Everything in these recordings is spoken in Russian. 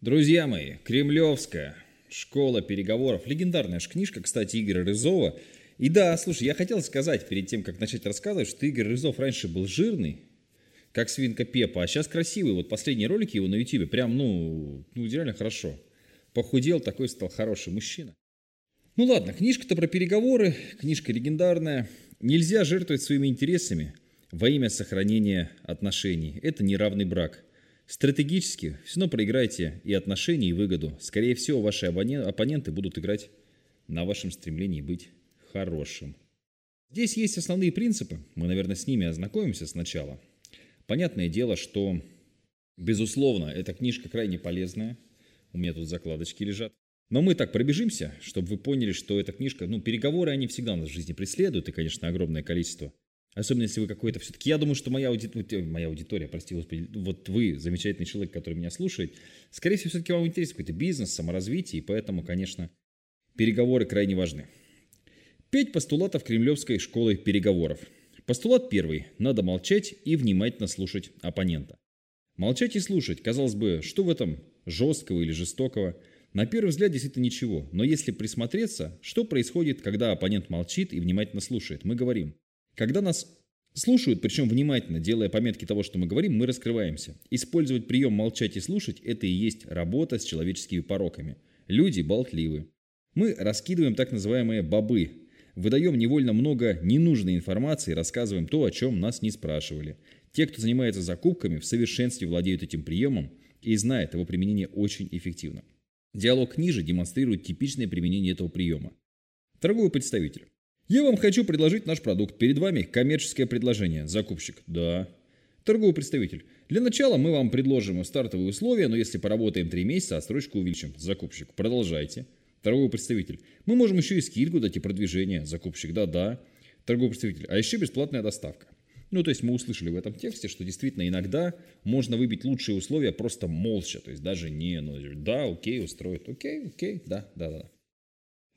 Друзья мои, Кремлевская школа переговоров. Легендарная же книжка, кстати, Игоря Рызова. И да, слушай, я хотел сказать перед тем, как начать рассказывать, что Игорь Рызов раньше был жирный, как свинка Пепа, а сейчас красивый. Вот последние ролики его на YouTube прям, ну, ну реально хорошо. Похудел, такой стал хороший мужчина. Ну ладно, книжка-то про переговоры, книжка легендарная. Нельзя жертвовать своими интересами во имя сохранения отношений. Это неравный брак – Стратегически все равно проиграете и отношения, и выгоду. Скорее всего, ваши оппоненты будут играть на вашем стремлении быть хорошим. Здесь есть основные принципы. Мы, наверное, с ними ознакомимся сначала. Понятное дело, что, безусловно, эта книжка крайне полезная. У меня тут закладочки лежат. Но мы так пробежимся, чтобы вы поняли, что эта книжка, ну, переговоры, они всегда нас в жизни преследуют, и, конечно, огромное количество Особенно если вы какой-то все-таки... Я думаю, что моя, аудитория, моя аудитория, прости господи, вот вы, замечательный человек, который меня слушает, скорее всего, все-таки вам интересен какой-то бизнес, саморазвитие, и поэтому, конечно, переговоры крайне важны. Пять постулатов Кремлевской школы переговоров. Постулат первый. Надо молчать и внимательно слушать оппонента. Молчать и слушать, казалось бы, что в этом жесткого или жестокого? На первый взгляд действительно ничего, но если присмотреться, что происходит, когда оппонент молчит и внимательно слушает? Мы говорим – когда нас слушают, причем внимательно, делая пометки того, что мы говорим, мы раскрываемся. Использовать прием молчать и слушать – это и есть работа с человеческими пороками. Люди болтливы. Мы раскидываем так называемые бобы. Выдаем невольно много ненужной информации, рассказываем то, о чем нас не спрашивали. Те, кто занимается закупками, в совершенстве владеют этим приемом и знают его применение очень эффективно. Диалог ниже демонстрирует типичное применение этого приема. Торговый представитель. Я вам хочу предложить наш продукт. Перед вами коммерческое предложение. Закупщик. Да. Торговый представитель. Для начала мы вам предложим стартовые условия, но если поработаем 3 месяца, отсрочку увеличим. Закупщик. Продолжайте. Торговый представитель. Мы можем еще и скидку дать и продвижение. Закупщик. Да-да. Торговый представитель. А еще бесплатная доставка. Ну, то есть мы услышали в этом тексте, что действительно иногда можно выбить лучшие условия просто молча. То есть даже не, ну, да, окей, устроит, окей, окей, да, да, да.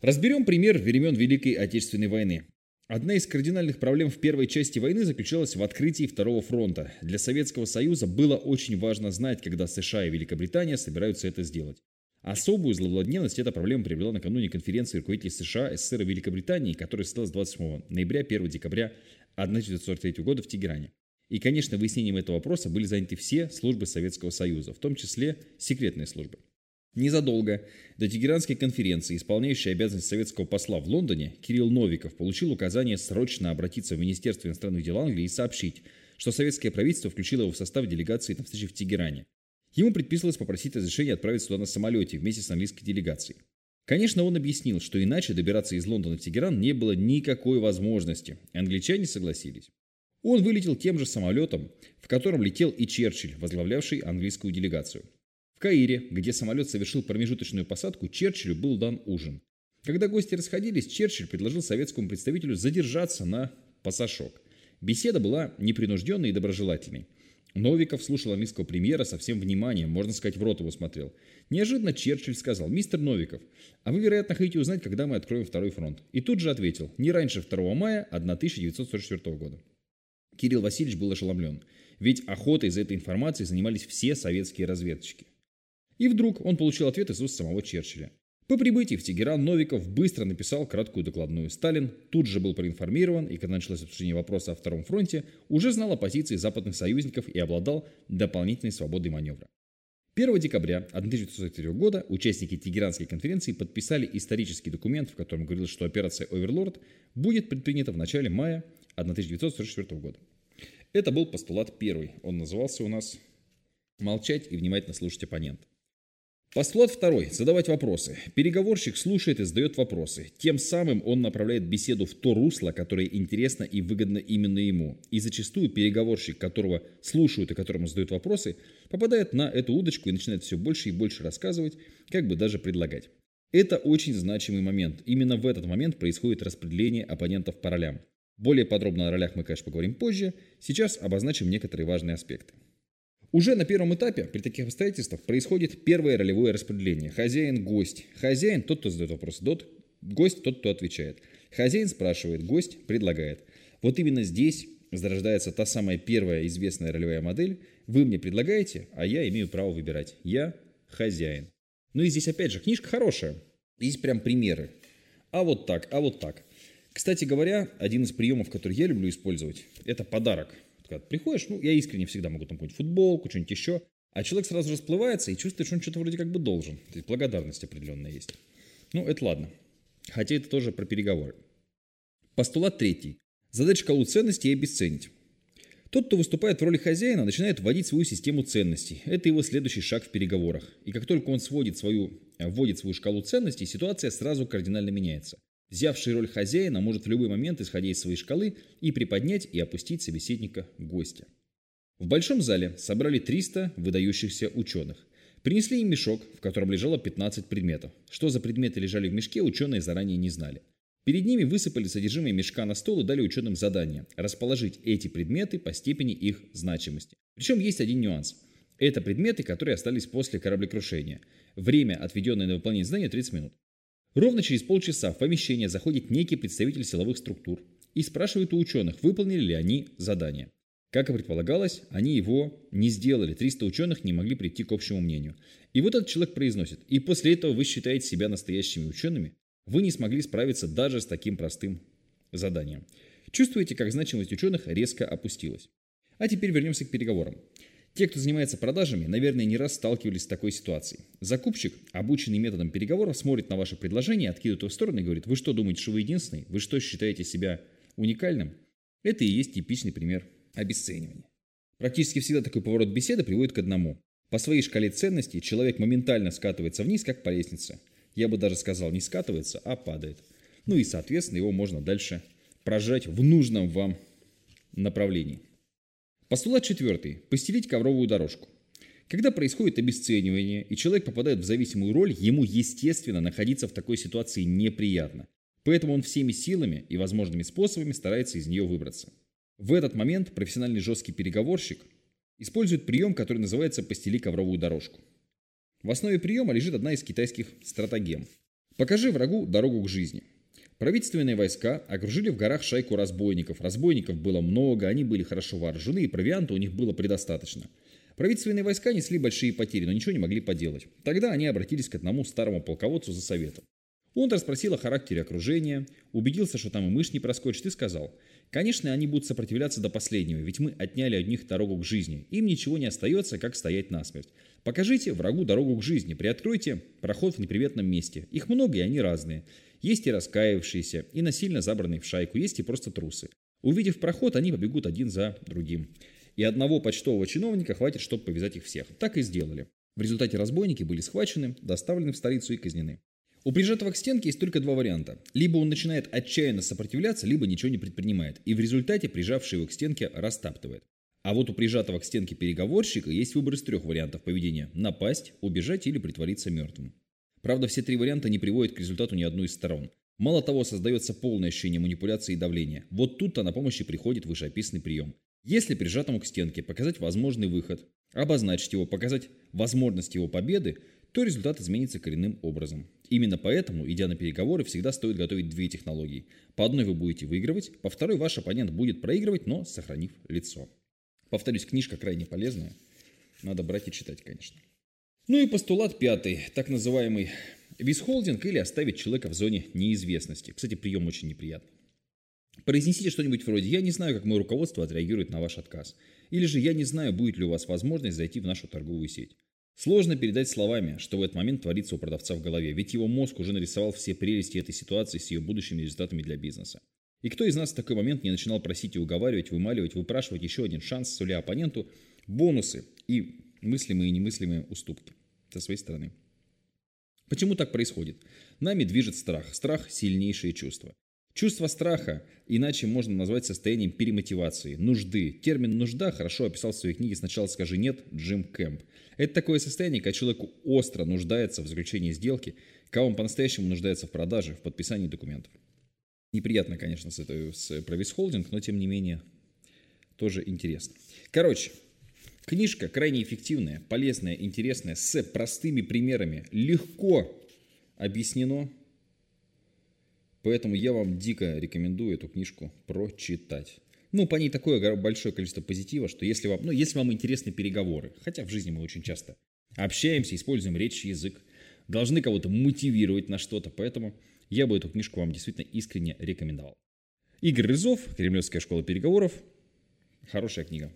Разберем пример времен Великой Отечественной войны. Одна из кардинальных проблем в первой части войны заключалась в открытии Второго фронта. Для Советского Союза было очень важно знать, когда США и Великобритания собираются это сделать. Особую зловладненность эта проблема приобрела накануне конференции руководителей США, СССР и Великобритании, которая состоялась 28 ноября 1 декабря 1943 года в Тегеране. И, конечно, выяснением этого вопроса были заняты все службы Советского Союза, в том числе секретные службы. Незадолго до Тегеранской конференции исполняющий обязанности советского посла в Лондоне Кирилл Новиков получил указание срочно обратиться в Министерство иностранных дел Англии и сообщить, что советское правительство включило его в состав делегации на встрече в Тегеране. Ему предписывалось попросить разрешения отправиться туда на самолете вместе с английской делегацией. Конечно, он объяснил, что иначе добираться из Лондона в Тегеран не было никакой возможности. Англичане согласились. Он вылетел тем же самолетом, в котором летел и Черчилль, возглавлявший английскую делегацию. Каире, где самолет совершил промежуточную посадку, Черчиллю был дан ужин. Когда гости расходились, Черчилль предложил советскому представителю задержаться на пасашок. Беседа была непринужденной и доброжелательной. Новиков слушал английского премьера со всем вниманием, можно сказать, в рот его смотрел. Неожиданно Черчилль сказал, «Мистер Новиков, а вы, вероятно, хотите узнать, когда мы откроем второй фронт». И тут же ответил, «Не раньше 2 мая 1944 года». Кирилл Васильевич был ошеломлен, ведь охотой за этой информацией занимались все советские разведчики. И вдруг он получил ответ из уст самого Черчилля. По прибытии в Тегеран Новиков быстро написал краткую докладную. Сталин тут же был проинформирован, и когда началось обсуждение вопроса о Втором фронте, уже знал о позиции западных союзников и обладал дополнительной свободой маневра. 1 декабря 1943 года участники Тегеранской конференции подписали исторический документ, в котором говорилось, что операция «Оверлорд» будет предпринята в начале мая 1944 года. Это был постулат первый. Он назывался у нас «Молчать и внимательно слушать оппонента». Постулат второй. Задавать вопросы. Переговорщик слушает и задает вопросы. Тем самым он направляет беседу в то русло, которое интересно и выгодно именно ему. И зачастую переговорщик, которого слушают и которому задают вопросы, попадает на эту удочку и начинает все больше и больше рассказывать, как бы даже предлагать. Это очень значимый момент. Именно в этот момент происходит распределение оппонентов по ролям. Более подробно о ролях мы, конечно, поговорим позже. Сейчас обозначим некоторые важные аспекты. Уже на первом этапе при таких обстоятельствах происходит первое ролевое распределение. Хозяин-гость. Хозяин тот, кто задает вопрос. Дот, гость тот, кто отвечает. Хозяин спрашивает, гость предлагает. Вот именно здесь зарождается та самая первая известная ролевая модель. Вы мне предлагаете, а я имею право выбирать. Я хозяин. Ну и здесь опять же книжка хорошая. Есть прям примеры. А вот так, а вот так. Кстати говоря, один из приемов, который я люблю использовать, это подарок. Когда ты приходишь, ну, я искренне всегда могу там какую-нибудь футболку, что-нибудь еще, а человек сразу расплывается и чувствует, что он что-то вроде как бы должен. То есть благодарность определенная есть. Ну, это ладно. Хотя это тоже про переговоры. Постулат третий. Задать шкалу ценностей и обесценить. Тот, кто выступает в роли хозяина, начинает вводить свою систему ценностей. Это его следующий шаг в переговорах. И как только он сводит свою, вводит свою шкалу ценностей, ситуация сразу кардинально меняется. Взявший роль хозяина может в любой момент, исходя из своей шкалы, и приподнять, и опустить собеседника гостя. В большом зале собрали 300 выдающихся ученых. Принесли им мешок, в котором лежало 15 предметов. Что за предметы лежали в мешке, ученые заранее не знали. Перед ними высыпали содержимое мешка на стол и дали ученым задание – расположить эти предметы по степени их значимости. Причем есть один нюанс. Это предметы, которые остались после кораблекрушения. Время, отведенное на выполнение задания, 30 минут. Ровно через полчаса в помещение заходит некий представитель силовых структур и спрашивает у ученых, выполнили ли они задание. Как и предполагалось, они его не сделали. 300 ученых не могли прийти к общему мнению. И вот этот человек произносит, и после этого вы считаете себя настоящими учеными? Вы не смогли справиться даже с таким простым заданием. Чувствуете, как значимость ученых резко опустилась. А теперь вернемся к переговорам. Те, кто занимается продажами, наверное, не раз сталкивались с такой ситуацией. Закупщик, обученный методом переговоров, смотрит на ваше предложение, откидывает его в сторону и говорит, вы что думаете, что вы единственный? Вы что считаете себя уникальным? Это и есть типичный пример обесценивания. Практически всегда такой поворот беседы приводит к одному. По своей шкале ценностей человек моментально скатывается вниз, как по лестнице. Я бы даже сказал, не скатывается, а падает. Ну и, соответственно, его можно дальше прожать в нужном вам направлении. Постулат четвертый. Постелить ковровую дорожку. Когда происходит обесценивание, и человек попадает в зависимую роль, ему, естественно, находиться в такой ситуации неприятно. Поэтому он всеми силами и возможными способами старается из нее выбраться. В этот момент профессиональный жесткий переговорщик использует прием, который называется «постели ковровую дорожку». В основе приема лежит одна из китайских стратегем. Покажи врагу дорогу к жизни. Правительственные войска окружили в горах шайку разбойников. Разбойников было много, они были хорошо вооружены, и провианта у них было предостаточно. Правительственные войска несли большие потери, но ничего не могли поделать. Тогда они обратились к одному старому полководцу за советом. Он расспросил о характере окружения, убедился, что там и мышь не проскочит, и сказал, «Конечно, они будут сопротивляться до последнего, ведь мы отняли от них дорогу к жизни. Им ничего не остается, как стоять насмерть. Покажите врагу дорогу к жизни, приоткройте проход в неприветном месте. Их много, и они разные. Есть и раскаявшиеся, и насильно забранные в шайку, есть и просто трусы. Увидев проход, они побегут один за другим. И одного почтового чиновника хватит, чтобы повязать их всех. Так и сделали. В результате разбойники были схвачены, доставлены в столицу и казнены. У прижатого к стенке есть только два варианта. Либо он начинает отчаянно сопротивляться, либо ничего не предпринимает. И в результате прижавший его к стенке растаптывает. А вот у прижатого к стенке переговорщика есть выбор из трех вариантов поведения. Напасть, убежать или притвориться мертвым. Правда, все три варианта не приводят к результату ни одной из сторон. Мало того, создается полное ощущение манипуляции и давления. Вот тут-то на помощь и приходит вышеописанный прием. Если прижатому к стенке показать возможный выход, обозначить его, показать возможность его победы, то результат изменится коренным образом. Именно поэтому, идя на переговоры, всегда стоит готовить две технологии. По одной вы будете выигрывать, по второй ваш оппонент будет проигрывать, но сохранив лицо. Повторюсь, книжка крайне полезная. Надо брать и читать, конечно. Ну и постулат пятый, так называемый висхолдинг или оставить человека в зоне неизвестности. Кстати, прием очень неприятный. Произнесите что-нибудь вроде «Я не знаю, как мое руководство отреагирует на ваш отказ». Или же «Я не знаю, будет ли у вас возможность зайти в нашу торговую сеть». Сложно передать словами, что в этот момент творится у продавца в голове, ведь его мозг уже нарисовал все прелести этой ситуации с ее будущими результатами для бизнеса. И кто из нас в такой момент не начинал просить и уговаривать, вымаливать, выпрашивать еще один шанс, суля оппоненту бонусы и мыслимые и немыслимые уступки со своей стороны. Почему так происходит? Нами движет страх. Страх – сильнейшее чувство. Чувство страха иначе можно назвать состоянием перемотивации, нужды. Термин «нужда» хорошо описал в своей книге «Сначала скажи нет» Джим Кэмп. Это такое состояние, когда человек остро нуждается в заключении сделки, когда он по-настоящему нуждается в продаже, в подписании документов. Неприятно, конечно, с, этой, с про холдинг, но тем не менее тоже интересно. Короче, книжка крайне эффективная, полезная, интересная, с простыми примерами. Легко объяснено, Поэтому я вам дико рекомендую эту книжку прочитать. Ну, по ней такое большое количество позитива, что если вам, ну, если вам интересны переговоры, хотя в жизни мы очень часто общаемся, используем речь, язык, должны кого-то мотивировать на что-то, поэтому я бы эту книжку вам действительно искренне рекомендовал. Игорь Рызов, Кремлевская школа переговоров. Хорошая книга.